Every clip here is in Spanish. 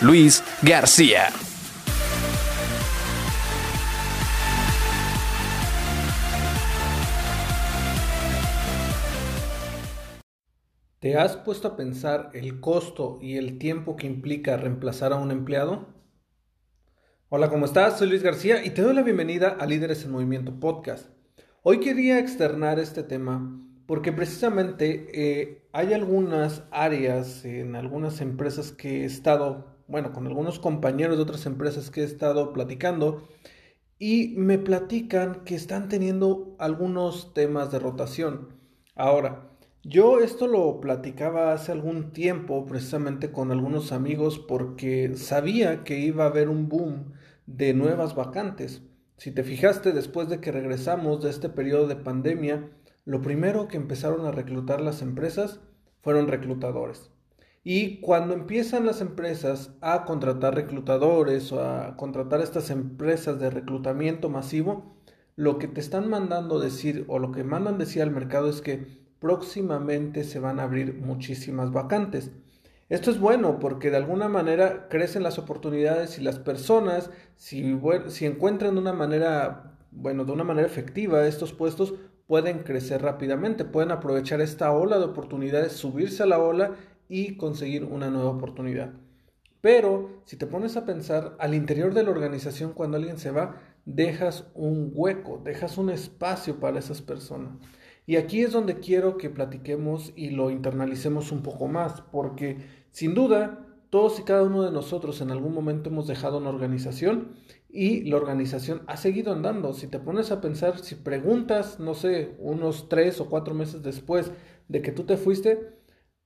Luis García. ¿Te has puesto a pensar el costo y el tiempo que implica reemplazar a un empleado? Hola, ¿cómo estás? Soy Luis García y te doy la bienvenida a Líderes en Movimiento Podcast. Hoy quería externar este tema porque precisamente eh, hay algunas áreas en algunas empresas que he estado, bueno, con algunos compañeros de otras empresas que he estado platicando y me platican que están teniendo algunos temas de rotación. Ahora, yo esto lo platicaba hace algún tiempo precisamente con algunos amigos porque sabía que iba a haber un boom de nuevas vacantes. Si te fijaste, después de que regresamos de este periodo de pandemia, lo primero que empezaron a reclutar las empresas fueron reclutadores. Y cuando empiezan las empresas a contratar reclutadores o a contratar estas empresas de reclutamiento masivo, lo que te están mandando decir o lo que mandan decir al mercado es que próximamente se van a abrir muchísimas vacantes. Esto es bueno porque de alguna manera crecen las oportunidades y las personas, si, si encuentran de una manera, bueno, de una manera efectiva estos puestos, pueden crecer rápidamente, pueden aprovechar esta ola de oportunidades, subirse a la ola y conseguir una nueva oportunidad. Pero si te pones a pensar, al interior de la organización cuando alguien se va, dejas un hueco, dejas un espacio para esas personas. Y aquí es donde quiero que platiquemos y lo internalicemos un poco más, porque sin duda todos y cada uno de nosotros en algún momento hemos dejado una organización y la organización ha seguido andando. Si te pones a pensar, si preguntas, no sé, unos tres o cuatro meses después de que tú te fuiste,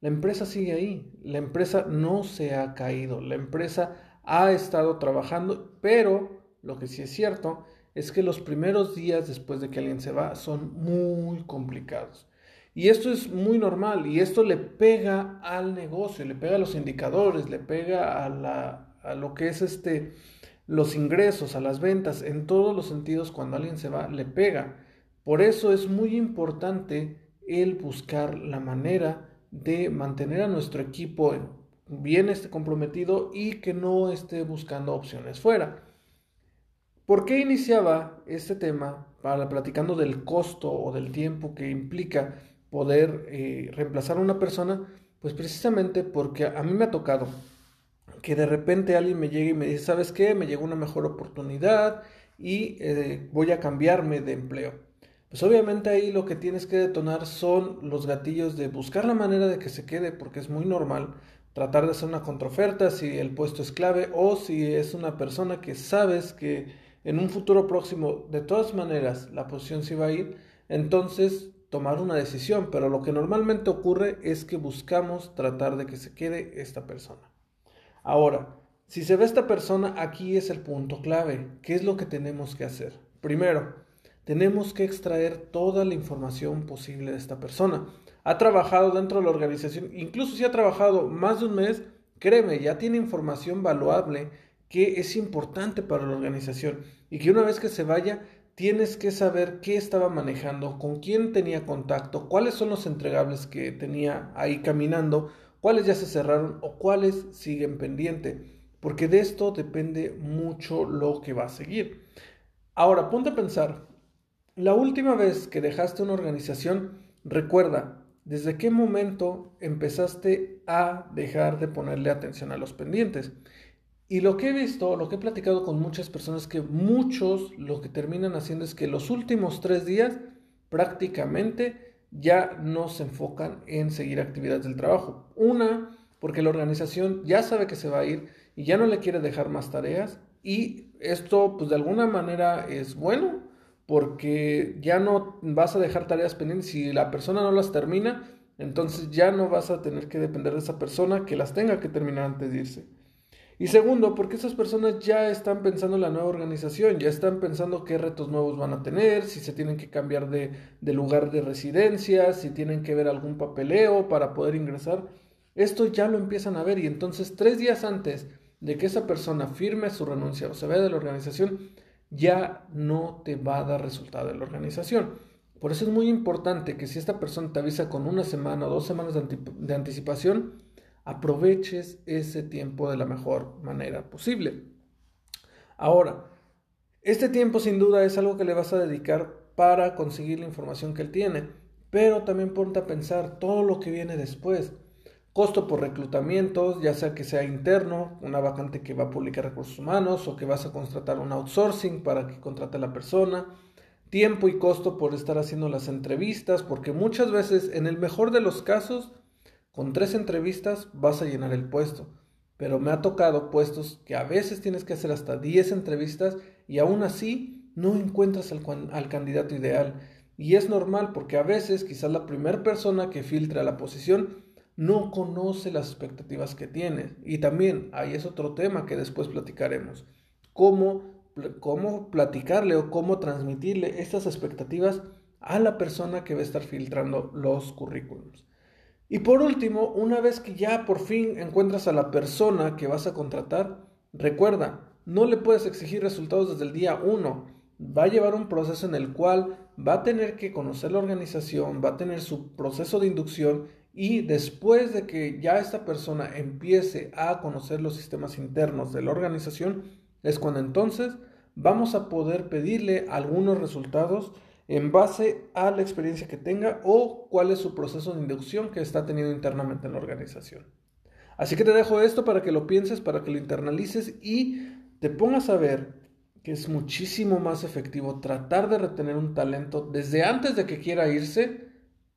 la empresa sigue ahí, la empresa no se ha caído, la empresa ha estado trabajando, pero lo que sí es cierto es que los primeros días después de que alguien se va son muy complicados. Y esto es muy normal y esto le pega al negocio, le pega a los indicadores, le pega a, la, lo que es este los ingresos, a las ventas, en todos los sentidos, cuando alguien se va, le pega. Por eso es muy importante el buscar la manera de mantener a nuestro equipo bien esté comprometido y que no esté buscando opciones fuera. ¿Por qué iniciaba este tema para platicando del costo o del tiempo que implica poder eh, reemplazar a una persona? Pues precisamente porque a mí me ha tocado que de repente alguien me llegue y me dice, ¿sabes qué? Me llegó una mejor oportunidad y eh, voy a cambiarme de empleo. Pues obviamente ahí lo que tienes que detonar son los gatillos de buscar la manera de que se quede, porque es muy normal tratar de hacer una contraoferta si el puesto es clave o si es una persona que sabes que en un futuro próximo de todas maneras la posición se va a ir, entonces tomar una decisión, pero lo que normalmente ocurre es que buscamos tratar de que se quede esta persona. Ahora, si se ve esta persona, aquí es el punto clave. ¿Qué es lo que tenemos que hacer? Primero, tenemos que extraer toda la información posible de esta persona. Ha trabajado dentro de la organización, incluso si ha trabajado más de un mes, créeme, ya tiene información valuable que es importante para la organización y que una vez que se vaya, tienes que saber qué estaba manejando, con quién tenía contacto, cuáles son los entregables que tenía ahí caminando cuáles ya se cerraron o cuáles siguen pendiente, porque de esto depende mucho lo que va a seguir. Ahora, ponte a pensar, la última vez que dejaste una organización, recuerda, ¿desde qué momento empezaste a dejar de ponerle atención a los pendientes? Y lo que he visto, lo que he platicado con muchas personas, que muchos lo que terminan haciendo es que los últimos tres días prácticamente ya no se enfocan en seguir actividades del trabajo. Una, porque la organización ya sabe que se va a ir y ya no le quiere dejar más tareas y esto pues de alguna manera es bueno porque ya no vas a dejar tareas pendientes si la persona no las termina, entonces ya no vas a tener que depender de esa persona que las tenga que terminar antes de irse. Y segundo, porque esas personas ya están pensando en la nueva organización, ya están pensando qué retos nuevos van a tener, si se tienen que cambiar de, lugar de residencia, si tienen que ver algún papeleo para poder ingresar. Esto ya lo empiezan a ver y entonces tres días antes de que esa persona firme su renuncia o se vaya de la organización, ya no te va a dar resultado en la organización. Por eso es muy importante que si esta persona te avisa con una semana o dos semanas de, de anticipación, aproveches ese tiempo de la mejor manera posible. Ahora, este tiempo sin duda es algo que le vas a dedicar para conseguir la información que él tiene, pero también ponte a pensar todo lo que viene después. Costo por reclutamientos, ya sea que sea interno, una vacante que va a publicar recursos humanos o que vas a contratar un outsourcing para que contrate a la persona. Tiempo y costo por estar haciendo las entrevistas, porque muchas veces, en el mejor de los casos, con tres entrevistas vas a llenar el puesto, pero me ha tocado puestos que a veces tienes que hacer hasta 10 entrevistas y aún así no encuentras al, al candidato ideal. Y es normal porque a veces quizás la primera persona que filtra la posición no conoce las expectativas que tiene. Y también ahí es otro tema que después platicaremos. Cómo, cómo platicarle o cómo transmitirle estas expectativas a la persona que va a estar filtrando los currículums. Y por último, una vez que ya por fin encuentras a la persona que vas a contratar, recuerda, no le puedes exigir resultados desde el día 1. Va a llevar un proceso en el cual va a tener que conocer la organización, va a tener su proceso de inducción y después de que ya esta persona empiece a conocer los sistemas internos de la organización, es cuando entonces vamos a poder pedirle algunos resultados en base a la experiencia que tenga o cuál es su proceso de inducción que está teniendo internamente en la organización. Así que te dejo esto para que lo pienses, para que lo internalices y te pongas a ver que es muchísimo más efectivo tratar de retener un talento desde antes de que quiera irse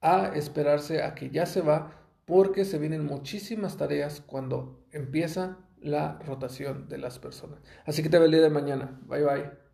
a esperarse a que ya se va porque se vienen muchísimas tareas cuando empieza la rotación de las personas. Así que te veo el día de mañana. Bye bye.